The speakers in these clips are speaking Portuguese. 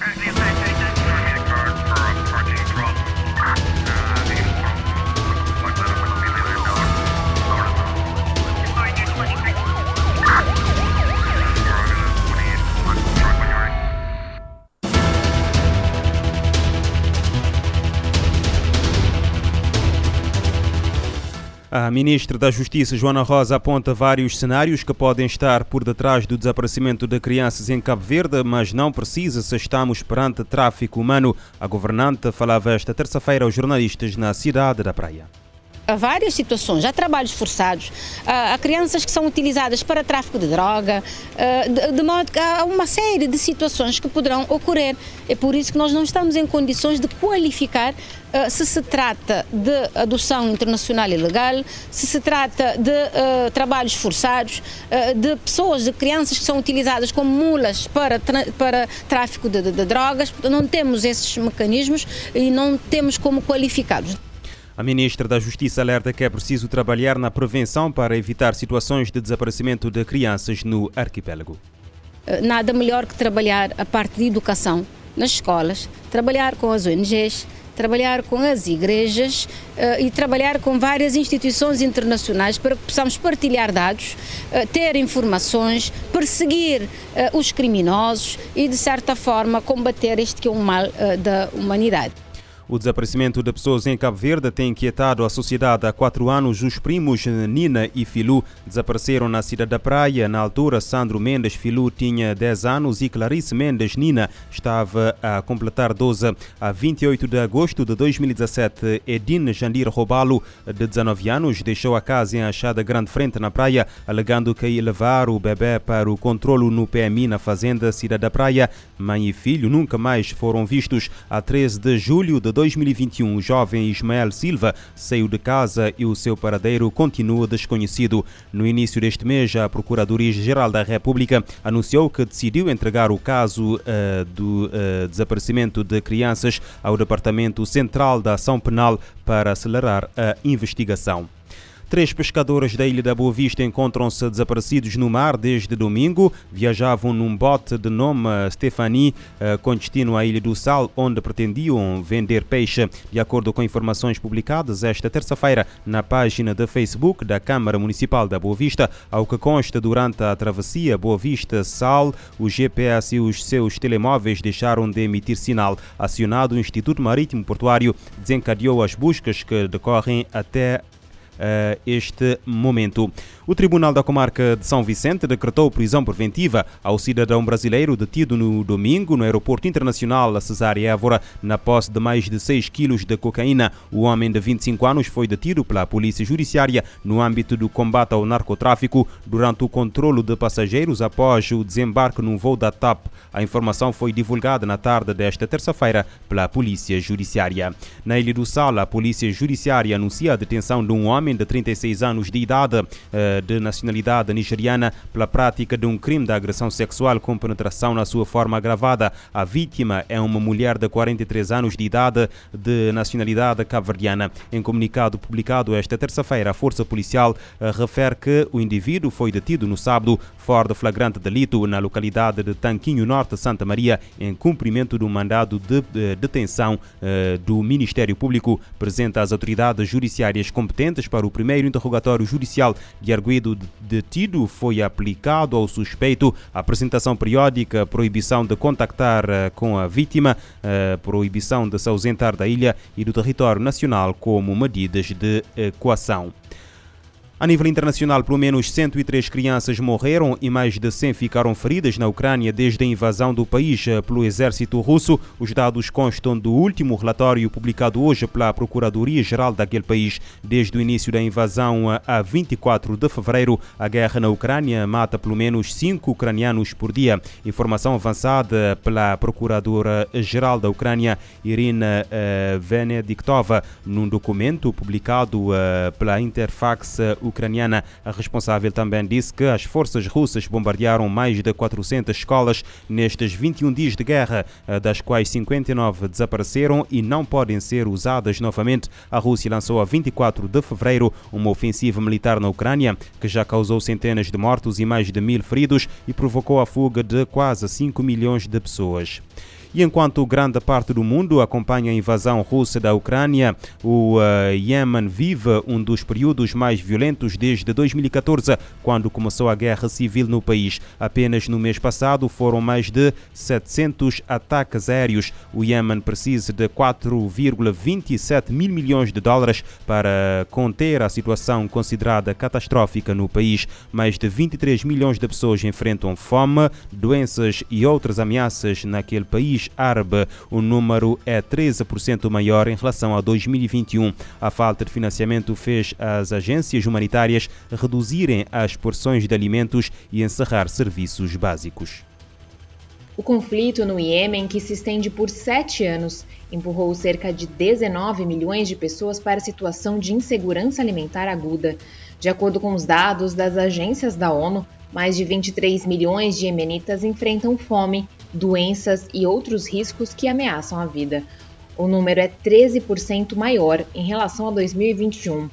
Right. A ministra da Justiça, Joana Rosa, aponta vários cenários que podem estar por detrás do desaparecimento de crianças em Cabo Verde, mas não precisa se estamos perante tráfico humano. A governante falava esta terça-feira aos jornalistas na cidade da Praia a várias situações, há trabalhos forçados, há crianças que são utilizadas para tráfico de droga, de, modo que há uma série de situações que poderão ocorrer. É por isso que nós não estamos em condições de qualificar se se trata de adoção internacional ilegal, se se trata de trabalhos forçados, de pessoas, de crianças que são utilizadas como mulas para, para tráfico de, de, de drogas. Não temos esses mecanismos e não temos como qualificá-los. A ministra da Justiça alerta que é preciso trabalhar na prevenção para evitar situações de desaparecimento de crianças no arquipélago. Eh, nada melhor que trabalhar a parte de educação nas escolas, trabalhar com as ONGs, trabalhar com as igrejas uh, e trabalhar com várias instituições internacionais para que possamos partilhar dados, uh, ter informações, perseguir os criminosos e, de certa forma, combater este que é um mal da humanidade. O desaparecimento de pessoas em Cabo Verde tem inquietado a sociedade há quatro anos. Os primos Nina e Filu desapareceram na cidade da Praia. Na altura, Sandro Mendes Filu tinha 10 anos e Clarice Mendes Nina estava a completar 12. A 28 de agosto de 2017, Edine Jandir Robalo, de 19 anos, deixou a casa em Achada Grande Frente, na praia, alegando que ia levar o bebê para o controlo no PMI na fazenda Cidade da Praia. Mãe e filho nunca mais foram vistos. A 13 de julho de 2021, o jovem Ismael Silva saiu de casa e o seu paradeiro continua desconhecido. No início deste mês, a Procuradoria-Geral da República anunciou que decidiu entregar o caso uh, do uh, desaparecimento de crianças ao Departamento Central da Ação Penal para acelerar a investigação. Três pescadores da Ilha da Boa Vista encontram-se desaparecidos no mar desde domingo. Viajavam num bote de nome Stephanie eh, com destino à Ilha do Sal, onde pretendiam vender peixe. De acordo com informações publicadas esta terça-feira na página de Facebook da Câmara Municipal da Boa Vista, ao que consta durante a travessia Boa Vista-Sal, o GPS e os seus telemóveis deixaram de emitir sinal. Acionado o Instituto Marítimo Portuário, desencadeou as buscas que decorrem até este momento. O Tribunal da Comarca de São Vicente decretou prisão preventiva ao cidadão brasileiro detido no domingo no Aeroporto Internacional Cesária Évora na posse de mais de 6 quilos de cocaína. O homem de 25 anos foi detido pela Polícia Judiciária no âmbito do combate ao narcotráfico durante o controlo de passageiros após o desembarque num voo da TAP. A informação foi divulgada na tarde desta terça-feira pela Polícia Judiciária. Na Ilha do Sal, a Polícia Judiciária anuncia a detenção de um homem de 36 anos de idade. Eh, de nacionalidade nigeriana pela prática de um crime de agressão sexual com penetração na sua forma agravada. A vítima é uma mulher de 43 anos de idade de nacionalidade cabo-verdiana. Em comunicado publicado esta terça-feira, a Força Policial eh, refere que o indivíduo foi detido no sábado fora de flagrante delito na localidade de Tanquinho Norte, Santa Maria, em cumprimento do mandado de detenção eh, do Ministério Público, presente às autoridades judiciárias competentes para o primeiro interrogatório judicial de arguido detido foi aplicado ao suspeito a apresentação periódica, proibição de contactar eh, com a vítima, eh, proibição de se ausentar da ilha e do território nacional como medidas de equação. A nível internacional, pelo menos 103 crianças morreram e mais de 100 ficaram feridas na Ucrânia desde a invasão do país eh, pelo exército russo. Os dados constam do último relatório publicado hoje pela Procuradoria-Geral daquele país. Desde o início da invasão eh, a 24 de fevereiro, a guerra na Ucrânia mata pelo menos 5 ucranianos por dia. Informação avançada pela Procuradora-Geral da Ucrânia, Irina eh, Venediktova, num documento publicado pela Interfax ucraniana. A responsável também disse que as forças russas bombardearam mais de 400 escolas nestes 21 dias de guerra, eh, das quais 59 desapareceram e não podem ser usadas novamente. A Rússia lançou a 24 de fevereiro uma ofensiva militar na Ucrânia que já causou centenas de mortos e mais de mil feridos e provocou a fuga de quase 5 milhões de pessoas. E enquanto grande parte do mundo acompanha a invasão russa da Ucrânia, o uh, vive um dos períodos mais violentos desde 2014, quando começou a guerra civil no país. Apenas no mês passado foram mais de 700 ataques aéreos. O Iêmen precisa de 4,27 mil milhões de dólares para conter a situação considerada catastrófica no país. Mais de 23 milhões de pessoas enfrentam fome, doenças e outras ameaças naquele país árabe. O número é 13% maior em relação a 2021. A falta de financiamento fez as agências humanitárias reduzirem as porções de alimentos e encerrar serviços básicos. O conflito no Iêmen, que se estende por sete anos, empurrou cerca de 19 milhões de pessoas para a situação de insegurança alimentar aguda. De acordo com os dados das agências da ONU, mais de 23 milhões de iemenitas enfrentam fome, doenças e outros riscos que ameaçam a vida. O número é 13% maior em relação a 2021.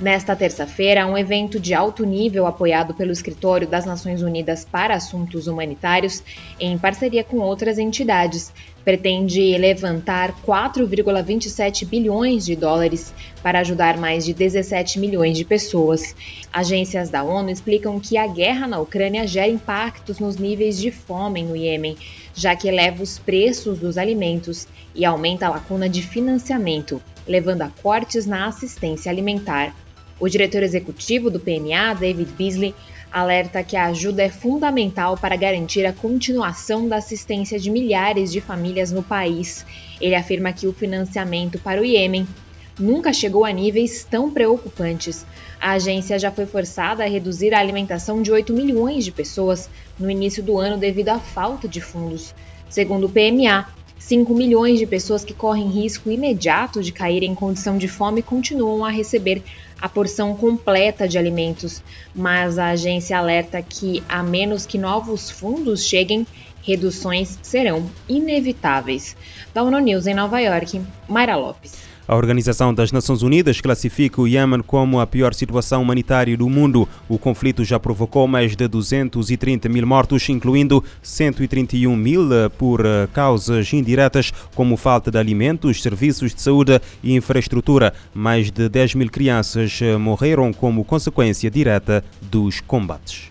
Nesta terça-feira, um evento de alto nível apoiado pelo Escritório das Nações Unidas para Assuntos Humanitários, em parceria com outras entidades, pretende levantar 4,27 bilhões de dólares para ajudar mais de 17 milhões de pessoas. Agências da ONU explicam que a guerra na Ucrânia gera impactos nos níveis de fome no Iêmen, já que eleva os preços dos alimentos e aumenta a lacuna de financiamento, levando a cortes na assistência alimentar. O diretor executivo do PNA, David Beasley, alerta que a ajuda é fundamental para garantir a continuação da assistência de milhares de famílias no país. Ele afirma que o financiamento para o Iêmen nunca chegou a níveis tão preocupantes. A agência já foi forçada a reduzir a alimentação de 8 milhões de pessoas no início do ano devido à falta de fundos. Segundo o PMA, 5 milhões de pessoas que correm risco imediato de cair em condição de fome continuam a receber a porção completa de alimentos, mas a agência alerta que, a menos que novos fundos cheguem, reduções serão inevitáveis. Da ONU News em Nova York, Mayra Lopes. A Organização das Nações Unidas classifica o Iêmen como a pior situação humanitária do mundo. O conflito já provocou mais de 230 mil mortos, incluindo 131 mil eh, por eh, causas indiretas, como falta de alimentos, serviços de saúde e infraestrutura. Mais de 10 mil crianças eh, morreram como consequência direta dos combates.